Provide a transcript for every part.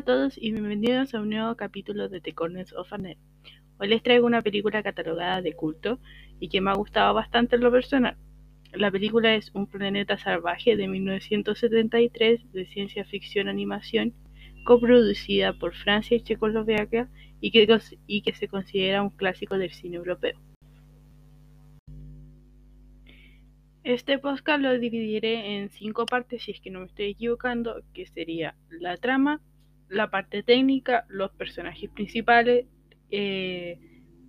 a todos y bienvenidos a un nuevo capítulo de The Corners of Annette. Hoy les traigo una película catalogada de culto y que me ha gustado bastante en lo personal. La película es Un planeta salvaje de 1973 de ciencia ficción animación coproducida por Francia y Checoslovaquia y que, y que se considera un clásico del cine europeo. Este podcast lo dividiré en cinco partes, si es que no me estoy equivocando, que sería la trama, la parte técnica, los personajes principales, eh,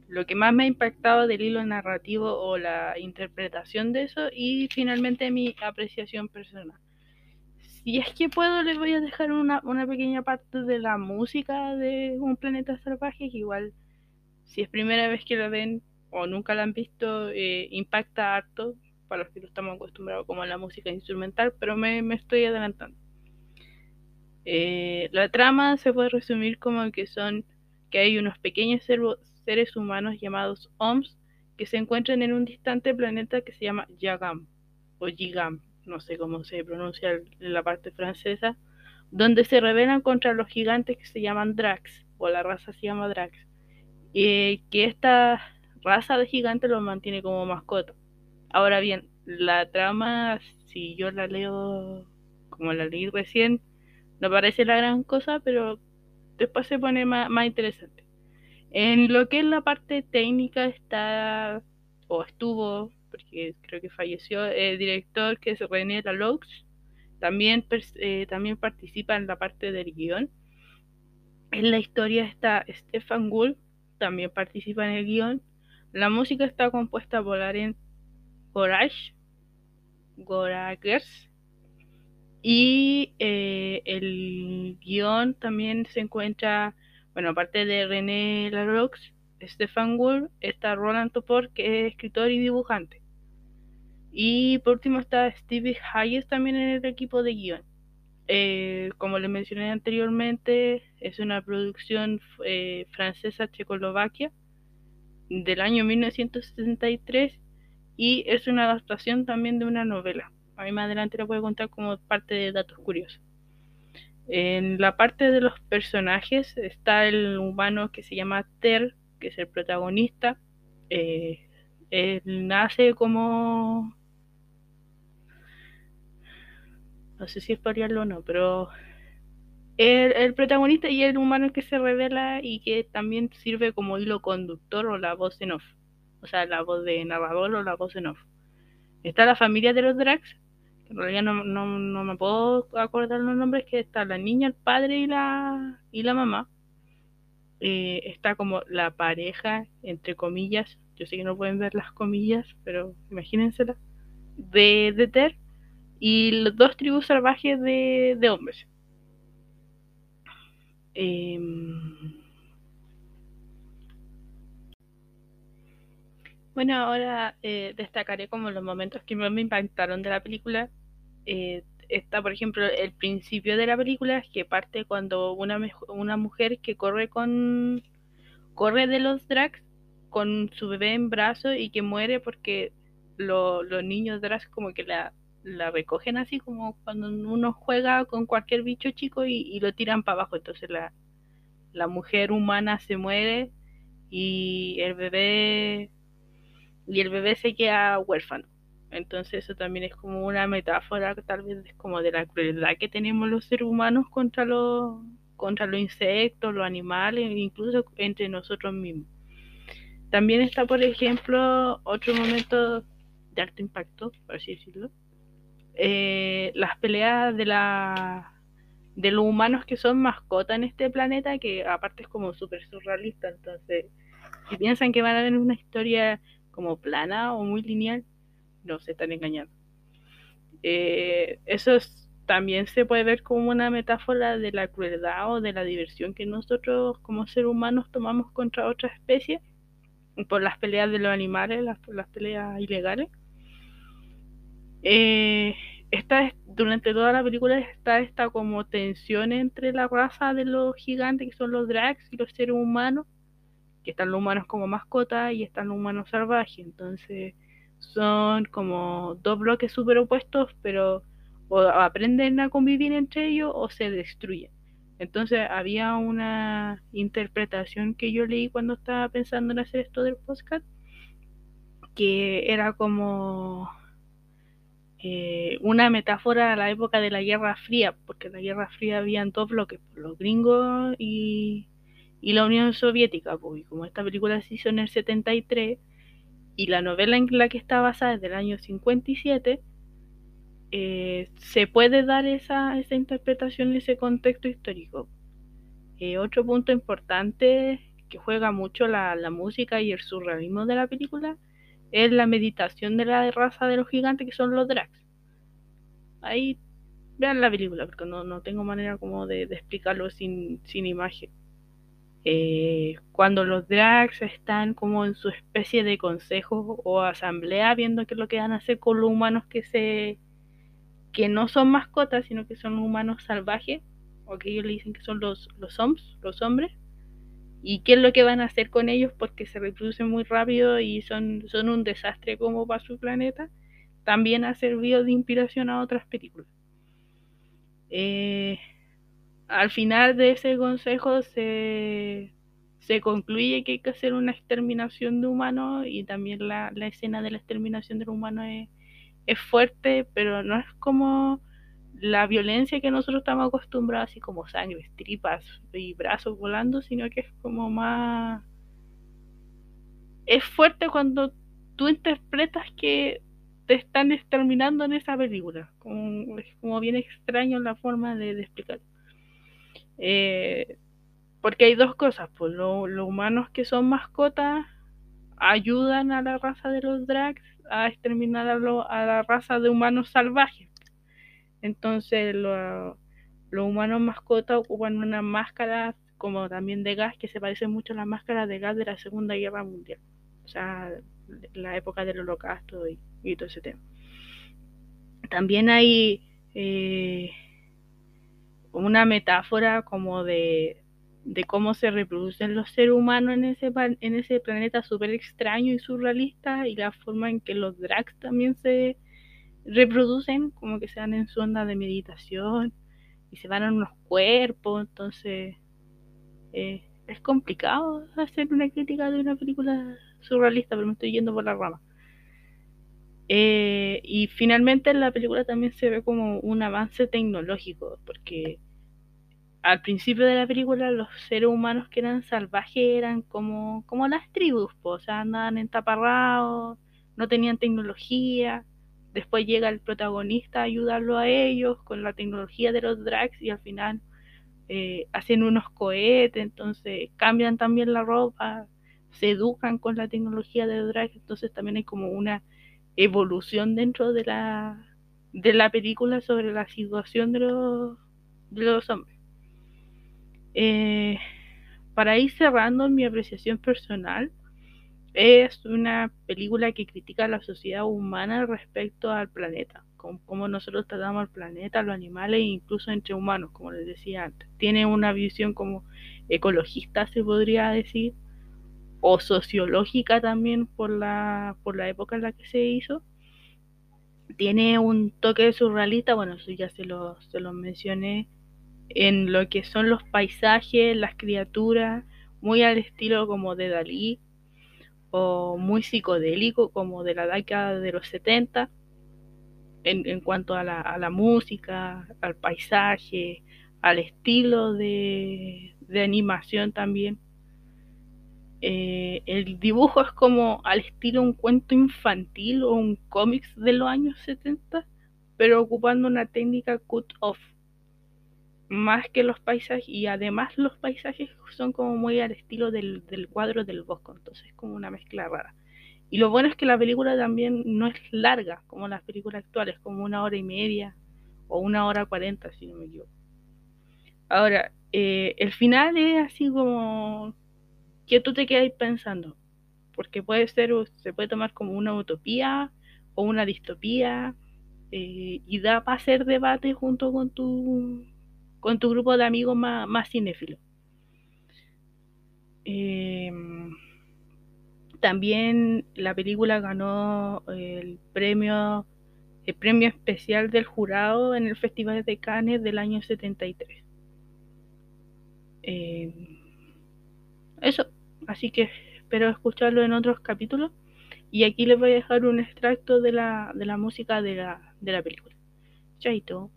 lo que más me ha impactado del hilo narrativo o la interpretación de eso y finalmente mi apreciación personal. Si es que puedo, les voy a dejar una, una pequeña parte de la música de Un Planeta Salvaje, que igual, si es primera vez que la ven o nunca la han visto, eh, impacta harto para los que no estamos acostumbrados como a la música instrumental, pero me, estoy adelantando. Eh, la trama se puede resumir como que son que hay unos pequeños seres humanos llamados OMS que se encuentran en un distante planeta que se llama Yagam o Yigam, no sé cómo se pronuncia en la parte francesa, donde se rebelan contra los gigantes que se llaman Drax, o la raza se llama Drax, y que esta raza de gigantes los mantiene como mascota. Ahora bien, la trama, si yo la leo como la leí recién, no parece la gran cosa, pero después se pone más, interesante. En lo que es la parte técnica está, o estuvo, porque creo que falleció, el director que es René Laloux, también, eh, también participa en la parte del guion. En la historia está Stefan Gould, también participa en el guion. La música está compuesta por Aren Gorage, Goragers. Y eh, el guion también se encuentra, bueno, aparte de René Laroux, Stefan Wolf, está Roland Topor, que es escritor y dibujante. Y por último está Stevie Hayes también en el equipo de guion. Eh, como les mencioné anteriormente, es una producción eh, francesa-checoslovaquia del año 1973 y es una adaptación también de una novela. A mí más adelante la voy a contar como parte de datos curiosos. En la parte de los personajes está el humano que se llama Ter, que es el protagonista. Eh, él nace como... No sé si es o no, pero el, protagonista y el humano que se revela y que también sirve como hilo conductor o la voz en off o sea, la voz de narrador o la voz en off. Está la familia de los Drax, en realidad no, no, me puedo acordar los nombres, que está la niña, el padre y la, y la mamá. Eh, está como la pareja, entre comillas, yo sé que no pueden ver las comillas, pero imagínensela, de, de Ter y los dos tribus salvajes de, de hombres. Eh, Bueno, ahora eh, destacaré como los momentos que más me impactaron de la película. Eh, está, por ejemplo, el principio de la película, que parte cuando una, una mujer que corre con corre de los drags con su bebé en brazos y que muere porque los niños drags como que la, la recogen así como cuando uno juega con cualquier bicho chico y, y lo tiran para abajo. Entonces la, la mujer humana se muere y el bebé y el bebé se queda huérfano. Entonces eso también es como una metáfora tal vez como de la crueldad que tenemos los seres humanos contra los contra los insectos, los animales, incluso entre nosotros mismos. También está, por ejemplo, otro momento de alto impacto, por así decirlo, eh, las peleas de la de los humanos que son mascotas en este planeta, que aparte es como súper surrealista, entonces si piensan que van a ver una historia como plana o muy lineal, no se están engañando. Eh, eso también se puede ver como una metáfora de la crueldad o de la diversión que nosotros como seres humanos tomamos contra otras especies por las peleas de los animales, las, las peleas ilegales. Eh, esta, durante toda la película está esta como tensión entre la raza de los gigantes que son los drags y los seres humanos que están los humanos como mascotas y están los humanos salvajes. Entonces son como dos bloques súper opuestos, pero o aprenden a convivir entre ellos o se destruyen. Entonces había una interpretación que yo leí cuando estaba pensando en hacer esto del podcast, que era como eh, una metáfora a la época de la Guerra Fría, porque en la Guerra Fría habían dos bloques, los gringos y, y la Unión Soviética, pues, y como esta película se hizo en el 73 y la novela en la que está basada es del año 57, eh, se puede dar esa, esa interpretación ese contexto histórico. Eh, otro punto importante que juega mucho la, la, música y el surrealismo de la película es la meditación de la raza de los gigantes que son los drags. Ahí vean la película, porque no, no tengo manera como de, de explicarlo sin, sin imagen. Eh, cuando los drags están como en su especie de consejo o asamblea viendo qué es lo que van a hacer con los humanos que se que no son mascotas, sino que son humanos salvajes, o que ellos le dicen que son los, los hombres, los hombres, y qué es lo que van a hacer con ellos porque se reproducen muy rápido y son, son un desastre como para su planeta, también ha servido de inspiración a otras películas. Eh, al final de ese consejo se, se, concluye que hay que hacer una exterminación de humanos y también la, la escena de la exterminación de humanos es es fuerte, pero no es como la violencia que nosotros estamos acostumbrados, así como sangre, tripas y brazos volando, sino que es como más... Es fuerte cuando tú interpretas que te están exterminando en esa película. Como, es como bien extraño la forma de, de explicarlo. Eh, porque hay dos cosas, pues los humanos que son mascotas ayudan a la raza de los drags a exterminar a, la raza de humanos salvajes. Entonces los humanos mascotas ocupan una máscara como también de gas que se parece mucho a la máscara de gas de la Segunda Guerra Mundial. O sea, la época del holocausto y, todo ese tema. También hay eh, una metáfora como de, de cómo se reproducen los seres humanos en ese, en ese planeta súper extraño y surrealista y la forma en que los drags también se reproducen, como que se dan en su onda de meditación y se van a unos cuerpos, entonces eh, es complicado hacer una crítica de una película surrealista, pero me estoy yendo por la rama. Eh, y finalmente en la película también se ve como un avance tecnológico, porque al principio de la película los seres humanos que eran salvajes eran como, como las tribus, o sea, andaban entaparrados, no tenían tecnología. Después llega el protagonista a ayudarlo a ellos con la tecnología de los drags y al final eh, hacen unos cohetes, entonces cambian también la ropa, se educan con la tecnología de los drags, entonces también hay como una evolución dentro de la, de la película sobre la situación de los, de los hombres. Eh, para ir cerrando mi apreciación personal, es una película que critica a la sociedad humana respecto al planeta, cómo nosotros tratamos al planeta, los animales e incluso entre humanos, como les decía antes. Tiene una visión como ecologista, se podría decir, o sociológica también por la, por la época en la que se hizo. Tiene un toque surrealista, bueno, eso ya se lo, se lo mencioné en lo que son los paisajes, las criaturas, muy al estilo como de Dalí, o muy psicodélico como de la década de los 70, en, en cuanto a la, a la, música, al paisaje, al estilo de, de animación también. Eh, el dibujo es como al estilo un cuento infantil o un cómics de los años 70, pero ocupando una técnica cut-off más que los paisajes y además los paisajes son como muy al estilo del, del, cuadro del bosque, entonces es como una mezcla rara. Y lo bueno es que la película también no es larga como las películas actuales, como una hora y media o una hora cuarenta, si no me equivoco. Ahora, eh, el final es así como que tú te quedas pensando, porque puede ser, se puede tomar como una utopía o una distopía, eh, y da para hacer debate junto con tu con tu grupo de amigos más, más cinéfilos. Eh, también la película ganó el premio, el premio especial del jurado en el Festival de Cannes del año 73. Eh, eso, así que espero escucharlo en otros capítulos. Y aquí les voy a dejar un extracto de la, de la música de la, de la película. Chaito.